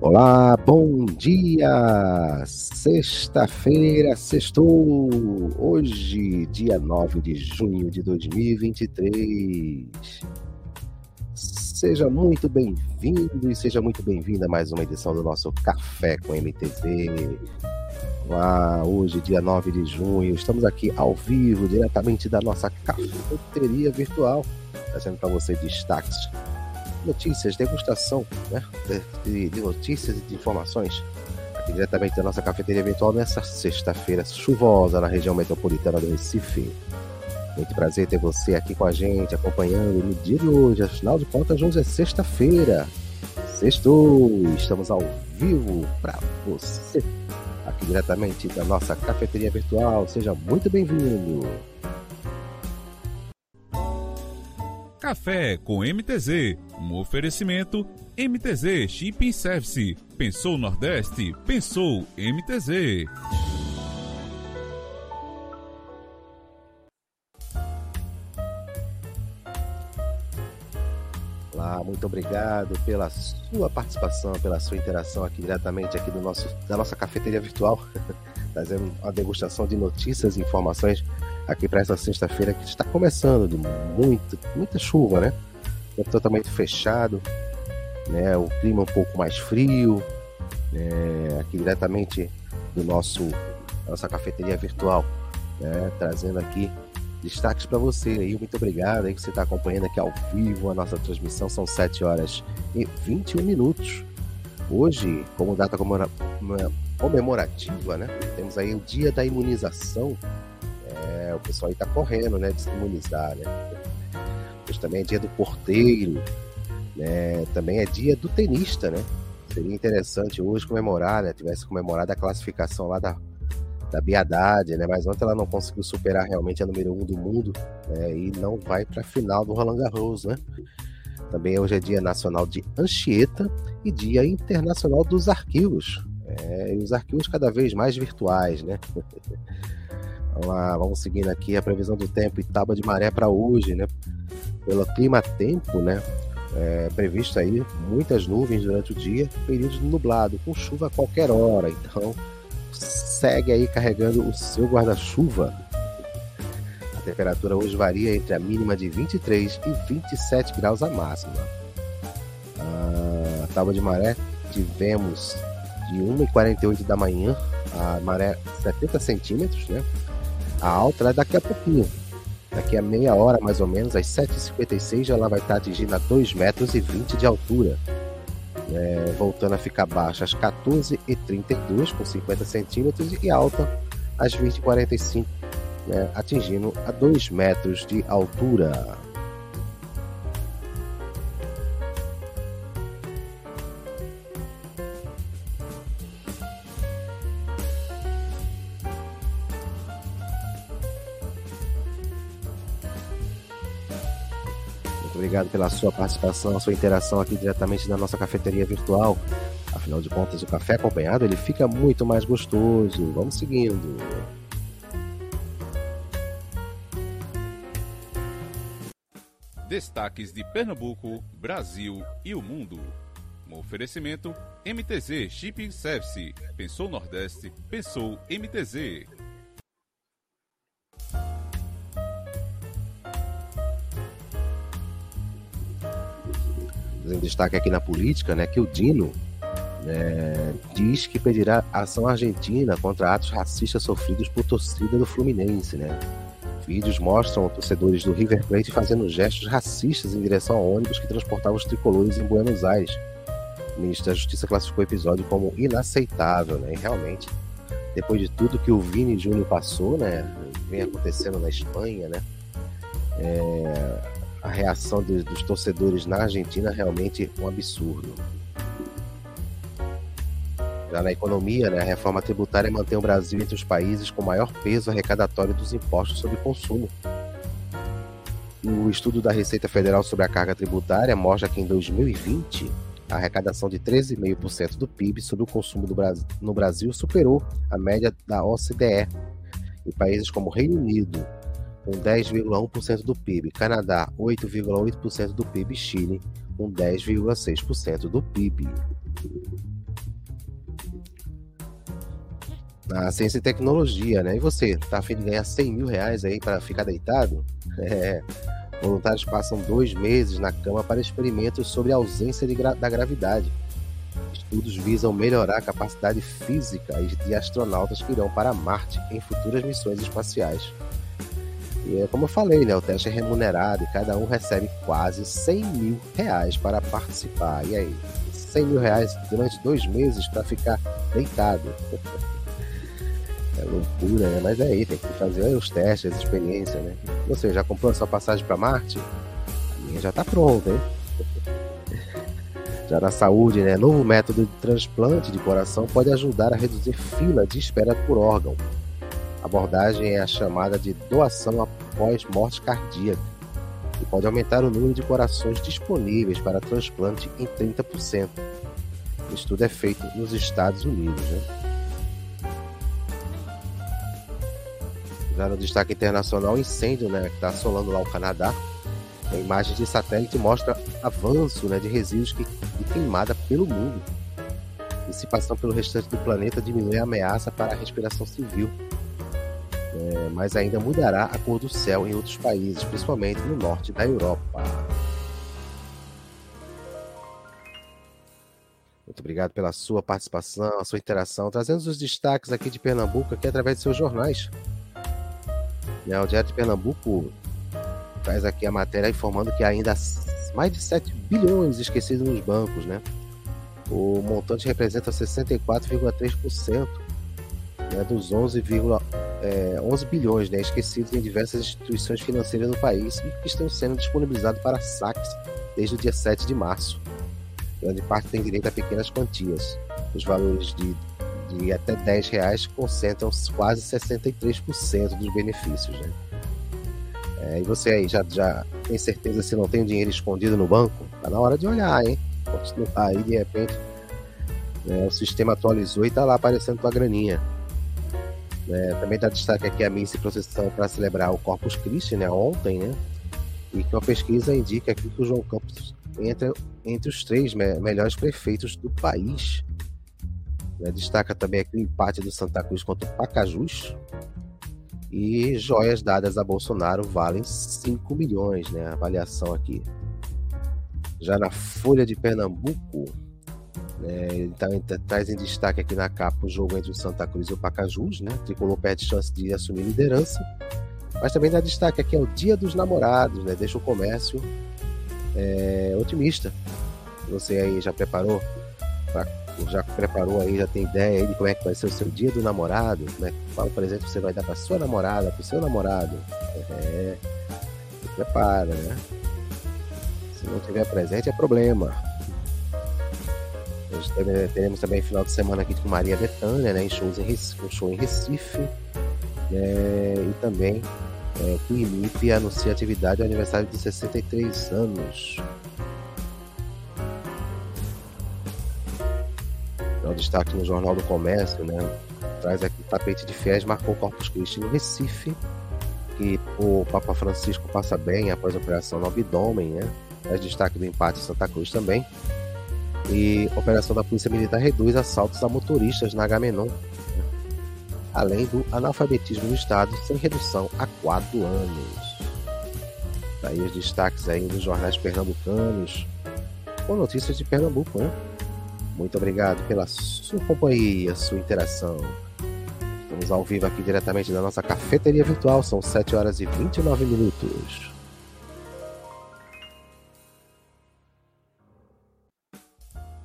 Olá, bom dia! Sexta-feira, sextou! Hoje, dia 9 de junho de 2023. Seja muito bem-vindo e seja muito bem-vinda a mais uma edição do nosso Café com MTV. Olá, hoje, dia 9 de junho, estamos aqui ao vivo, diretamente da nossa cafeteria virtual, trazendo para você destaques notícias, degustação né, de, de notícias e de informações aqui diretamente da nossa cafeteria virtual nessa sexta-feira chuvosa na região metropolitana do Recife. Muito prazer ter você aqui com a gente, acompanhando no dia de hoje. Afinal de contas, hoje é sexta-feira. Sextou! Estamos ao vivo para você, aqui diretamente da nossa cafeteria virtual. Seja muito bem-vindo! Café com MTZ, um oferecimento MTZ Shipping Service. Pensou Nordeste? Pensou MTZ. Olá, muito obrigado pela sua participação, pela sua interação aqui diretamente aqui do nosso, da nossa cafeteria virtual, fazendo uma degustação de notícias e informações aqui para essa sexta-feira que está começando de muito, muita chuva, né? É totalmente fechado, né? O clima um pouco mais frio, né? aqui diretamente do nosso nossa cafeteria virtual, né? Trazendo aqui destaques para você aí. Muito obrigado aí que você está acompanhando aqui ao vivo a nossa transmissão. São 7 horas e 21 minutos. Hoje, como data comemorativa, né? Temos aí o dia da imunização é, o pessoal aí tá correndo, né, de se imunizar, né? Hoje também é dia do porteiro, né? Também é dia do tenista, né? Seria interessante hoje comemorar, né? Tivesse comemorado a classificação lá da, da Biadade, né? Mas ontem ela não conseguiu superar realmente a número um do mundo, né? E não vai para a final do Roland Garros, né? Também hoje é dia nacional de Anchieta e dia internacional dos arquivos. É, e os arquivos cada vez mais virtuais, né? Lá, vamos seguindo aqui a previsão do tempo e tábua de maré para hoje, né? Pelo clima-tempo, né? É, previsto aí muitas nuvens durante o dia, período nublado, com chuva a qualquer hora. Então, segue aí carregando o seu guarda-chuva. A temperatura hoje varia entre a mínima de 23 e 27 graus a máxima. A tábua de maré tivemos de 1h48 da manhã, a maré 70 centímetros, né? A alta é daqui a pouquinho. Daqui a meia hora, mais ou menos, às 7h56, ela vai estar atingindo a 2,20 metros 20 de altura. É, voltando a ficar baixa às 14h32, com 50 centímetros, e alta às 20h45, né, atingindo a 2 metros de altura. Obrigado pela sua participação, sua interação aqui diretamente da nossa cafeteria virtual. Afinal de contas, o café acompanhado ele fica muito mais gostoso. Vamos seguindo. Destaques de Pernambuco, Brasil e o mundo. Um oferecimento MTZ Shipping Service. Pensou Nordeste, pensou MTZ. Em destaque aqui na política, né, que o Dino né, diz que pedirá ação argentina contra atos racistas sofridos por torcida do Fluminense, né? Vídeos mostram torcedores do River Plate fazendo gestos racistas em direção ao ônibus que transportava os tricolores em Buenos Aires. O ministro da Justiça classificou o episódio como inaceitável, né? E realmente, depois de tudo que o Vini Júnior passou, né? Vem acontecendo na Espanha, né? É, a reação de, dos torcedores na Argentina é realmente um absurdo. Já na economia, né, a reforma tributária mantém o Brasil entre os países com maior peso arrecadatório dos impostos sobre consumo. O estudo da Receita Federal sobre a carga tributária mostra que em 2020 a arrecadação de 13,5% do PIB sobre o consumo Brasil, no Brasil superou a média da OCDE. Em países como Reino Unido, com 10,1% do PIB, Canadá, 8,8% do PIB, Chile, com 10,6% do PIB. Na ciência e tecnologia, né? E você, tá afim de ganhar 100 mil reais aí para ficar deitado? É. Voluntários passam dois meses na cama para experimentos sobre a ausência gra da gravidade. Estudos visam melhorar a capacidade física de astronautas que irão para Marte em futuras missões espaciais. E é como eu falei, né? O teste é remunerado e cada um recebe quase 100 mil reais para participar. E aí? 100 mil reais durante dois meses para ficar deitado. É loucura, né? Mas é aí, tem que fazer os testes, as experiências, né? Você já comprou a sua passagem para Marte? A minha já tá pronta, hein? Já na saúde, né? Novo método de transplante de coração pode ajudar a reduzir fila de espera por órgão. A abordagem é a chamada de doação após morte cardíaca e pode aumentar o número de corações disponíveis para transplante em 30%. O estudo é feito nos Estados Unidos. Né? Já no destaque internacional, incêndio né, que está assolando lá o Canadá. A imagem de satélite mostra avanço né, de resíduos que, de queimada pelo mundo. Dissipação pelo restante do planeta diminui a ameaça para a respiração civil é, mas ainda mudará a cor do céu em outros países, principalmente no norte da Europa. Muito obrigado pela sua participação, a sua interação, trazendo os destaques aqui de Pernambuco aqui através de seus jornais. Né, o Diário de Pernambuco traz aqui a matéria informando que há ainda mais de 7 bilhões esquecidos nos bancos, né? O montante representa 64,3% né, dos 11, é, 11 bilhões né, esquecidos em diversas instituições financeiras do país e que estão sendo disponibilizados para saques desde o dia 7 de março. Grande parte tem direito a pequenas quantias. Os valores de, de até 10 reais concentram quase 63% dos benefícios. Né? É, e você aí já, já tem certeza se não tem dinheiro escondido no banco? Tá na hora de olhar, hein? Continuar aí, de repente, né, o sistema atualizou e tá lá aparecendo tua graninha. É, também dá destaque aqui a missa e procissão para celebrar o Corpus Christi, né, ontem, né? E que uma pesquisa indica aqui que o João Campos entra entre os três me melhores prefeitos do país. Né, destaca também aqui o empate do Santa Cruz contra o Pacajus. E joias dadas a Bolsonaro valem 5 milhões, né? A avaliação aqui. Já na Folha de Pernambuco, é, tá, traz em destaque aqui na capa o jogo entre o Santa Cruz e o Pacajus, né? O Tricolor perde chance de assumir liderança. Mas também dá destaque aqui ao Dia dos Namorados, né? Deixa o comércio é, otimista. Você aí já preparou? Já preparou aí, já tem ideia aí de como é que vai ser o seu dia do namorado? Né? Qual presente você vai dar para sua namorada, para o seu namorado? É, se prepara, né? Se não tiver presente é problema. Nós teremos também final de semana aqui com Maria Bethânia, né, em shows em Recife, um show em Recife. É, e também é, o IMIP anuncia atividade ao aniversário de 63 anos. Então, destaque no Jornal do Comércio, né? Traz aqui tapete de fiéis marcou Corpus Christi no Recife, que o Papa Francisco passa bem após a operação no abdômen, né? Traz destaque do empate Santa Cruz também. E operação da Polícia Militar reduz assaltos a motoristas na Agamenon, além do analfabetismo no estado, sem redução há quatro anos. Daí os destaques aí dos jornais pernambucanos, com notícias de Pernambuco, né? Muito obrigado pela sua companhia, sua interação. Estamos ao vivo aqui diretamente da nossa cafeteria virtual, são 7 horas e 29 minutos.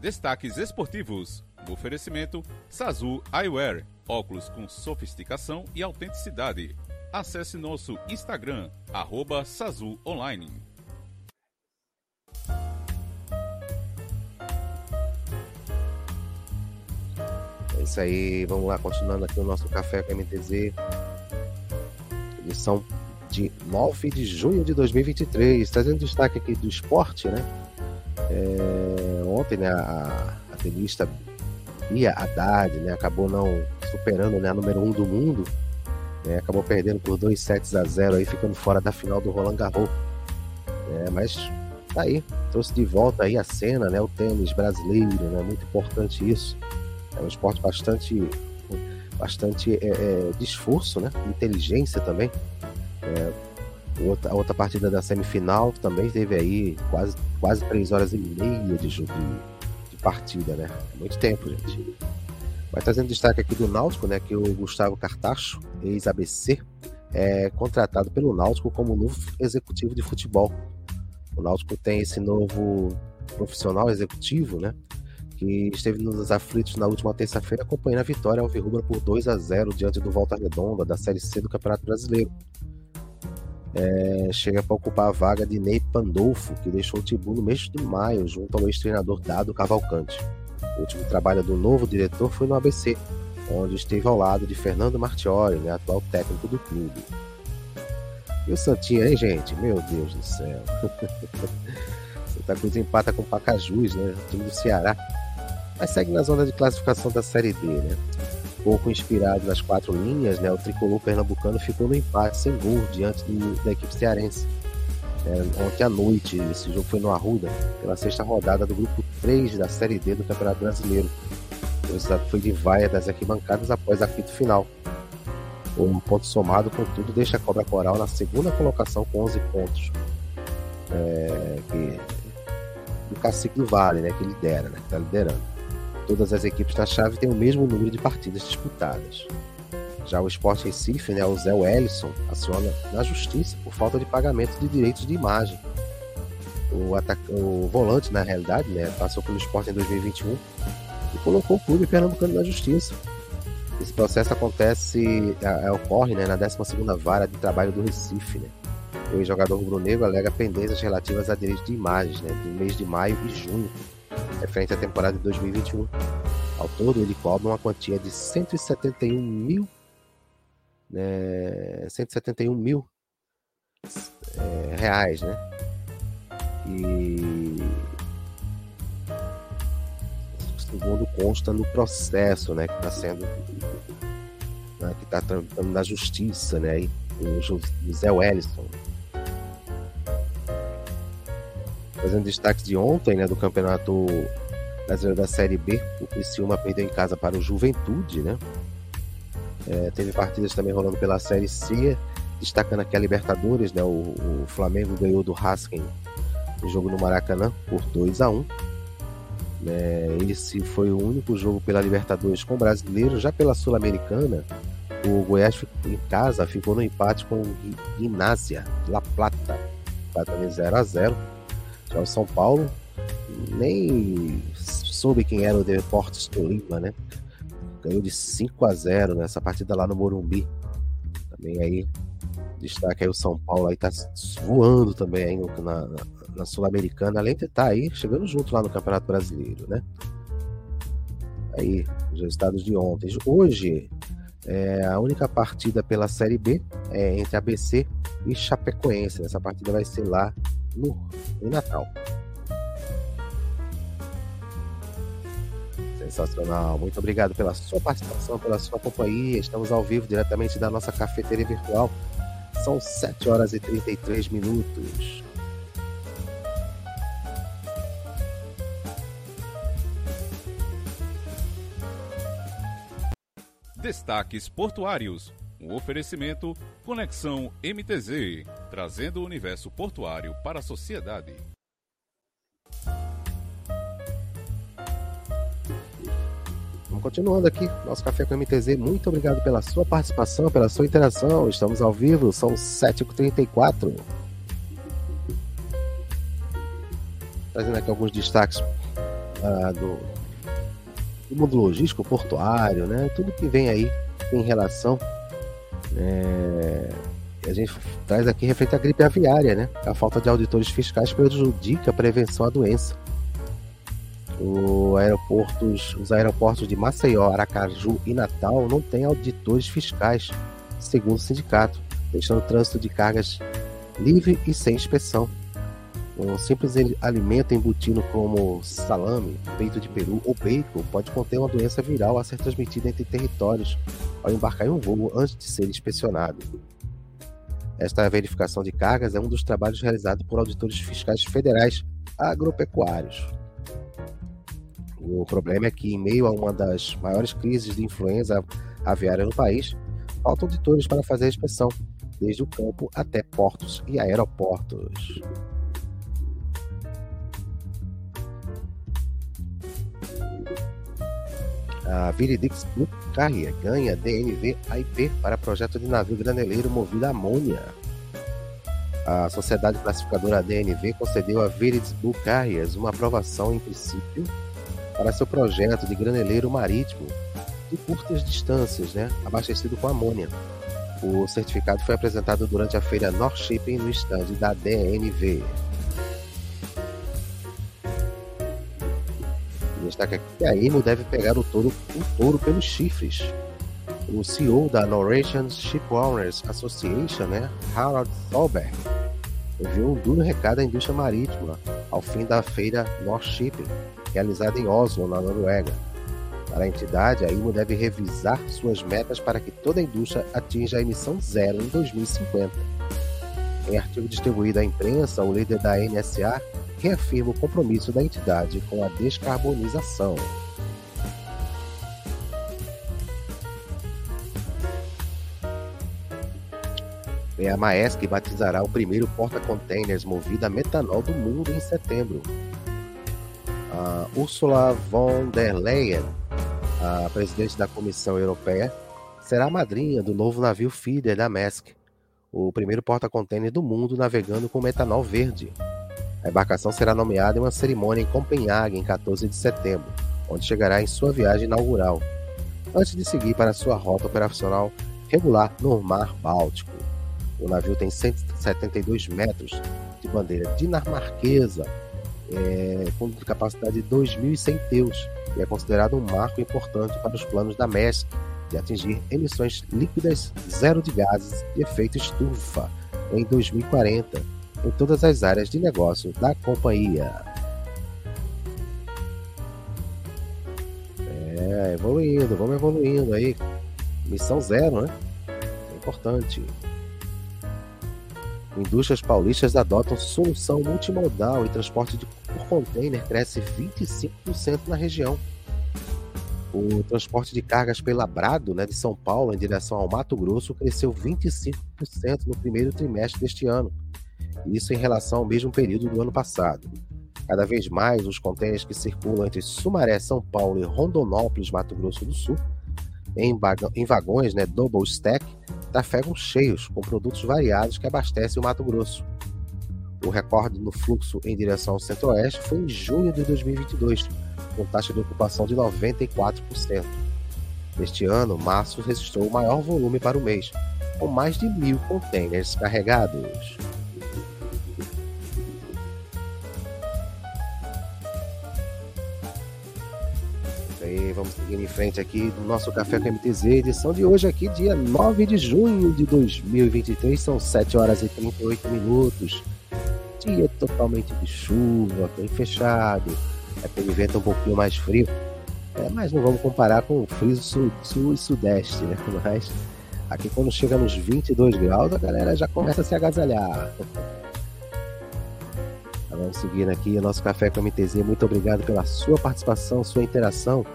Destaques esportivos. Oferecimento, Sazu Eyewear. Óculos com sofisticação e autenticidade. Acesse nosso Instagram, arroba Sazu Online. É isso aí, vamos lá, continuando aqui o nosso Café com MTZ. Edição de 9 de junho de 2023. Trazendo destaque aqui do esporte, né? É, ontem, né, a, a tenista Bia Haddad né, acabou não superando né, a número 1 um do mundo, né, acabou perdendo por 2 sets a 0 aí, ficando fora da final do Roland Garros. É, mas tá aí, trouxe de volta aí a cena, né, o tênis brasileiro, né, muito importante isso. É um esporte bastante bastante é, é, de esforço, né? Inteligência também. Outra, a outra partida da semifinal também teve aí quase, quase três horas e meia de, de, de partida, né? Muito tempo, gente. Vai trazendo destaque aqui do Náutico, né? Que o Gustavo Cartacho, ex-ABC, é contratado pelo Náutico como novo executivo de futebol. O Náutico tem esse novo profissional executivo, né? Que esteve nos aflitos na última terça-feira acompanhando a vitória ao Virrubra por 2 a 0 diante do Volta Redonda da Série C do Campeonato Brasileiro. É, chega para ocupar a vaga de Ney Pandolfo, que deixou o Tibu no mês de maio, junto ao ex-treinador Dado Cavalcante. O último trabalho do novo diretor foi no ABC, onde esteve ao lado de Fernando Martiori, né, atual técnico do clube. E o Santinho aí, gente? Meu Deus do céu. Santa Cruz empata com o Pacajus, né? O time do Ceará. Mas segue na zona de classificação da Série D, né? Pouco inspirado nas quatro linhas, né? O tricolor pernambucano ficou no empate sem gol diante do, da equipe cearense. É, ontem à noite, esse jogo foi no Arruda, pela sexta rodada do grupo 3 da Série D do Campeonato Brasileiro. O resultado foi de vaia das arquibancadas após a fita final. Um ponto somado, contudo, deixa a Cobra Coral na segunda colocação com 11 pontos. É, que, do Cacique do Vale, né, que lidera, né, que está liderando. Todas as equipes da chave têm o mesmo número de partidas disputadas. Já o Sport Recife, né, o Zé Wellison, aciona na justiça por falta de pagamento de direitos de imagem. O, o volante, na realidade, né, passou pelo esporte em 2021 e colocou o clube pernambucano na justiça. Esse processo acontece, é, ocorre né, na 12 Vara de Trabalho do Recife. Né? O jogador rubro-negro alega pendências relativas a direitos de imagens né, do mês de maio e junho, referente à temporada de 2021. Ao todo, ele cobra uma quantia de 171 mil, né, 171 mil é, reais, né? E segundo consta no processo, né, que está sendo, né, que está tramitando na justiça, né, o José Wellison. Fazendo destaques de ontem, né, do campeonato brasileiro da Série B, o Criciúma perdeu em casa para o Juventude, né? É, teve partidas também rolando pela Série C, destacando aqui a Libertadores, né? O, o Flamengo ganhou do Hasken no jogo no Maracanã por 2 a 1 né? Esse foi o único jogo pela Libertadores com brasileiro. Já pela Sul-Americana, o Goiás em casa ficou no empate com o Ginásia La Plata, empatando 0 a 0 Já o São Paulo nem soube quem era o Deportes Tolima, né? Ganhou de 5 a 0 nessa partida lá no Morumbi. Também aí destaque aí o São Paulo aí tá voando também aí na, na na Sul-Americana, além de estar tá aí chegando junto lá no Campeonato Brasileiro, né? Aí, os resultados de ontem. Hoje, é, a única partida pela Série B é entre ABC e Chapecoense. Essa partida vai ser lá no, em Natal. Sensacional. Muito obrigado pela sua participação, pela sua companhia. Estamos ao vivo diretamente da nossa cafeteria virtual. São 7 horas e 33 minutos. Destaques Portuários. Um oferecimento Conexão MTZ, trazendo o universo portuário para a sociedade. Vamos continuando aqui, nosso Café com MTZ. Muito obrigado pela sua participação, pela sua interação. Estamos ao vivo, são 7h34. Trazendo aqui alguns destaques uh, do, do mundo logístico, portuário, né? Tudo que vem aí em relação. É, a gente traz aqui referente à gripe aviária, né? A falta de auditores fiscais prejudica a prevenção à doença. O aeroportos, os aeroportos de Maceió, Aracaju e Natal não têm auditores fiscais, segundo o sindicato, deixando o trânsito de cargas livre e sem inspeção. Um simples alimento embutido como salame, peito de peru ou bacon pode conter uma doença viral a ser transmitida entre territórios ao embarcar em um voo antes de ser inspecionado. Esta verificação de cargas é um dos trabalhos realizados por auditores fiscais federais agropecuários. O problema é que, em meio a uma das maiores crises de influenza aviária no país, faltam auditores para fazer a inspeção, desde o campo até portos e aeroportos. A Viridix Blue Carrier ganha DNV IP para projeto de navio graneleiro movido a amônia. A sociedade classificadora DNV concedeu a Viridix Blue Carriers uma aprovação em princípio para seu projeto de graneleiro marítimo de curtas distâncias, né, abastecido com amônia. O certificado foi apresentado durante a feira North Shipping no estande da DNV. Destaca aqui que a IMO deve pegar o touro, o touro pelos chifres. O CEO da Norwegian Shipowners Association, né, Harald Solberg, enviou um duro recado à indústria marítima ao fim da feira North Shipping, realizada em Oslo, na Noruega. Para a entidade, a IMO deve revisar suas metas para que toda a indústria atinja a emissão zero em 2050. Em artigo distribuído à imprensa, o líder da NSA reafirma o compromisso da entidade com a descarbonização. a Maersk batizará o primeiro porta-containers movido a metanol do mundo em setembro. A Ursula von der Leyen, a presidente da Comissão Europeia, será a madrinha do novo navio feeder da Maersk, o primeiro porta-container do mundo navegando com metanol verde. A embarcação será nomeada em uma cerimônia em Copenhague em 14 de setembro, onde chegará em sua viagem inaugural, antes de seguir para sua rota operacional regular no Mar Báltico. O navio tem 172 metros de bandeira dinamarquesa, é, com capacidade de 2.100 teus, e é considerado um marco importante para os planos da MESC de atingir emissões líquidas zero de gases de efeito estufa em 2040 em todas as áreas de negócio da companhia. É, evoluindo, vamos evoluindo aí. Missão zero, né? É importante. Indústrias paulistas adotam solução multimodal e transporte de, por container cresce 25% na região. O transporte de cargas pela Brado, né, de São Paulo, em direção ao Mato Grosso, cresceu 25% no primeiro trimestre deste ano, isso em relação ao mesmo período do ano passado. Cada vez mais, os contêineres que circulam entre Sumaré, São Paulo e Rondonópolis, Mato Grosso do Sul, em, em vagões né, double stack, trafegam cheios, com produtos variados que abastecem o Mato Grosso. O recorde no fluxo em direção ao centro-oeste foi em junho de 2022, com taxa de ocupação de 94%. Neste ano, março registrou o maior volume para o mês, com mais de mil contêineres carregados. Aí, vamos seguir em frente aqui no nosso Café com MTZ, edição de hoje aqui, dia 9 de junho de 2023, são 7 horas e 38 minutos. Dia totalmente de chuva, bem fechado, aquele vento um pouquinho mais frio, é, mas não vamos comparar com o frio sul, sul e sudeste, né? Mas aqui quando chega nos 22 graus, a galera já começa a se agasalhar. Vamos seguindo aqui o nosso Café com MTZ. Muito obrigado pela sua participação, sua interação.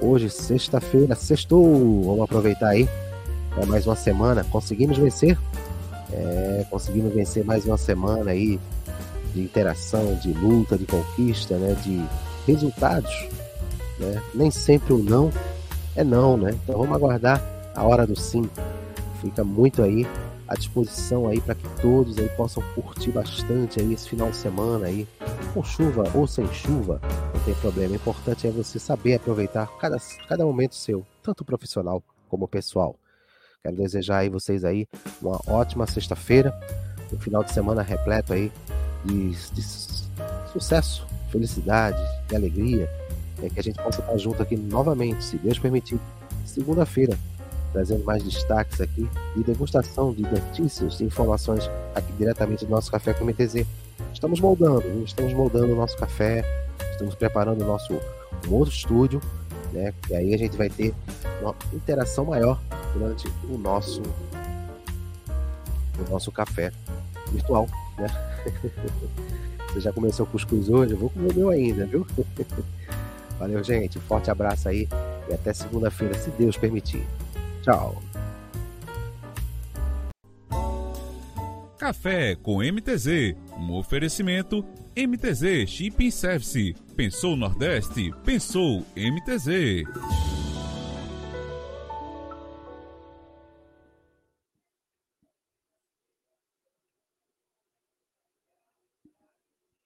Hoje, sexta-feira, sextou. Vamos aproveitar aí. É mais uma semana. Conseguimos vencer? É, conseguimos vencer mais uma semana aí de interação, de luta, de conquista, né? De resultados. Né? Nem sempre o não é não, né? Então vamos aguardar a hora do sim. Fica muito aí à disposição aí para que todos aí possam curtir bastante aí esse final de semana aí, com chuva ou sem chuva, não tem problema. O importante é você saber aproveitar cada, cada momento seu, tanto profissional como pessoal. Quero desejar aí vocês aí uma ótima sexta-feira, um final de semana repleto aí de, de sucesso, felicidade, de alegria, é que a gente possa estar junto aqui novamente, se Deus permitir, segunda-feira, trazendo mais destaques aqui de degustação de notícias e informações aqui diretamente do nosso Café com MTZ. Estamos moldando, estamos moldando o nosso café, estamos preparando o nosso um outro estúdio, né? E aí a gente vai ter uma interação maior durante o nosso o nosso café virtual, né? Você já começou o cuscuz hoje? Eu vou comer o meu ainda, viu? Valeu, gente. Forte abraço aí e até segunda-feira, se Deus permitir. Tchau. Café com MTZ. Um oferecimento MTZ Shipping Service. Pensou Nordeste? Pensou MTZ.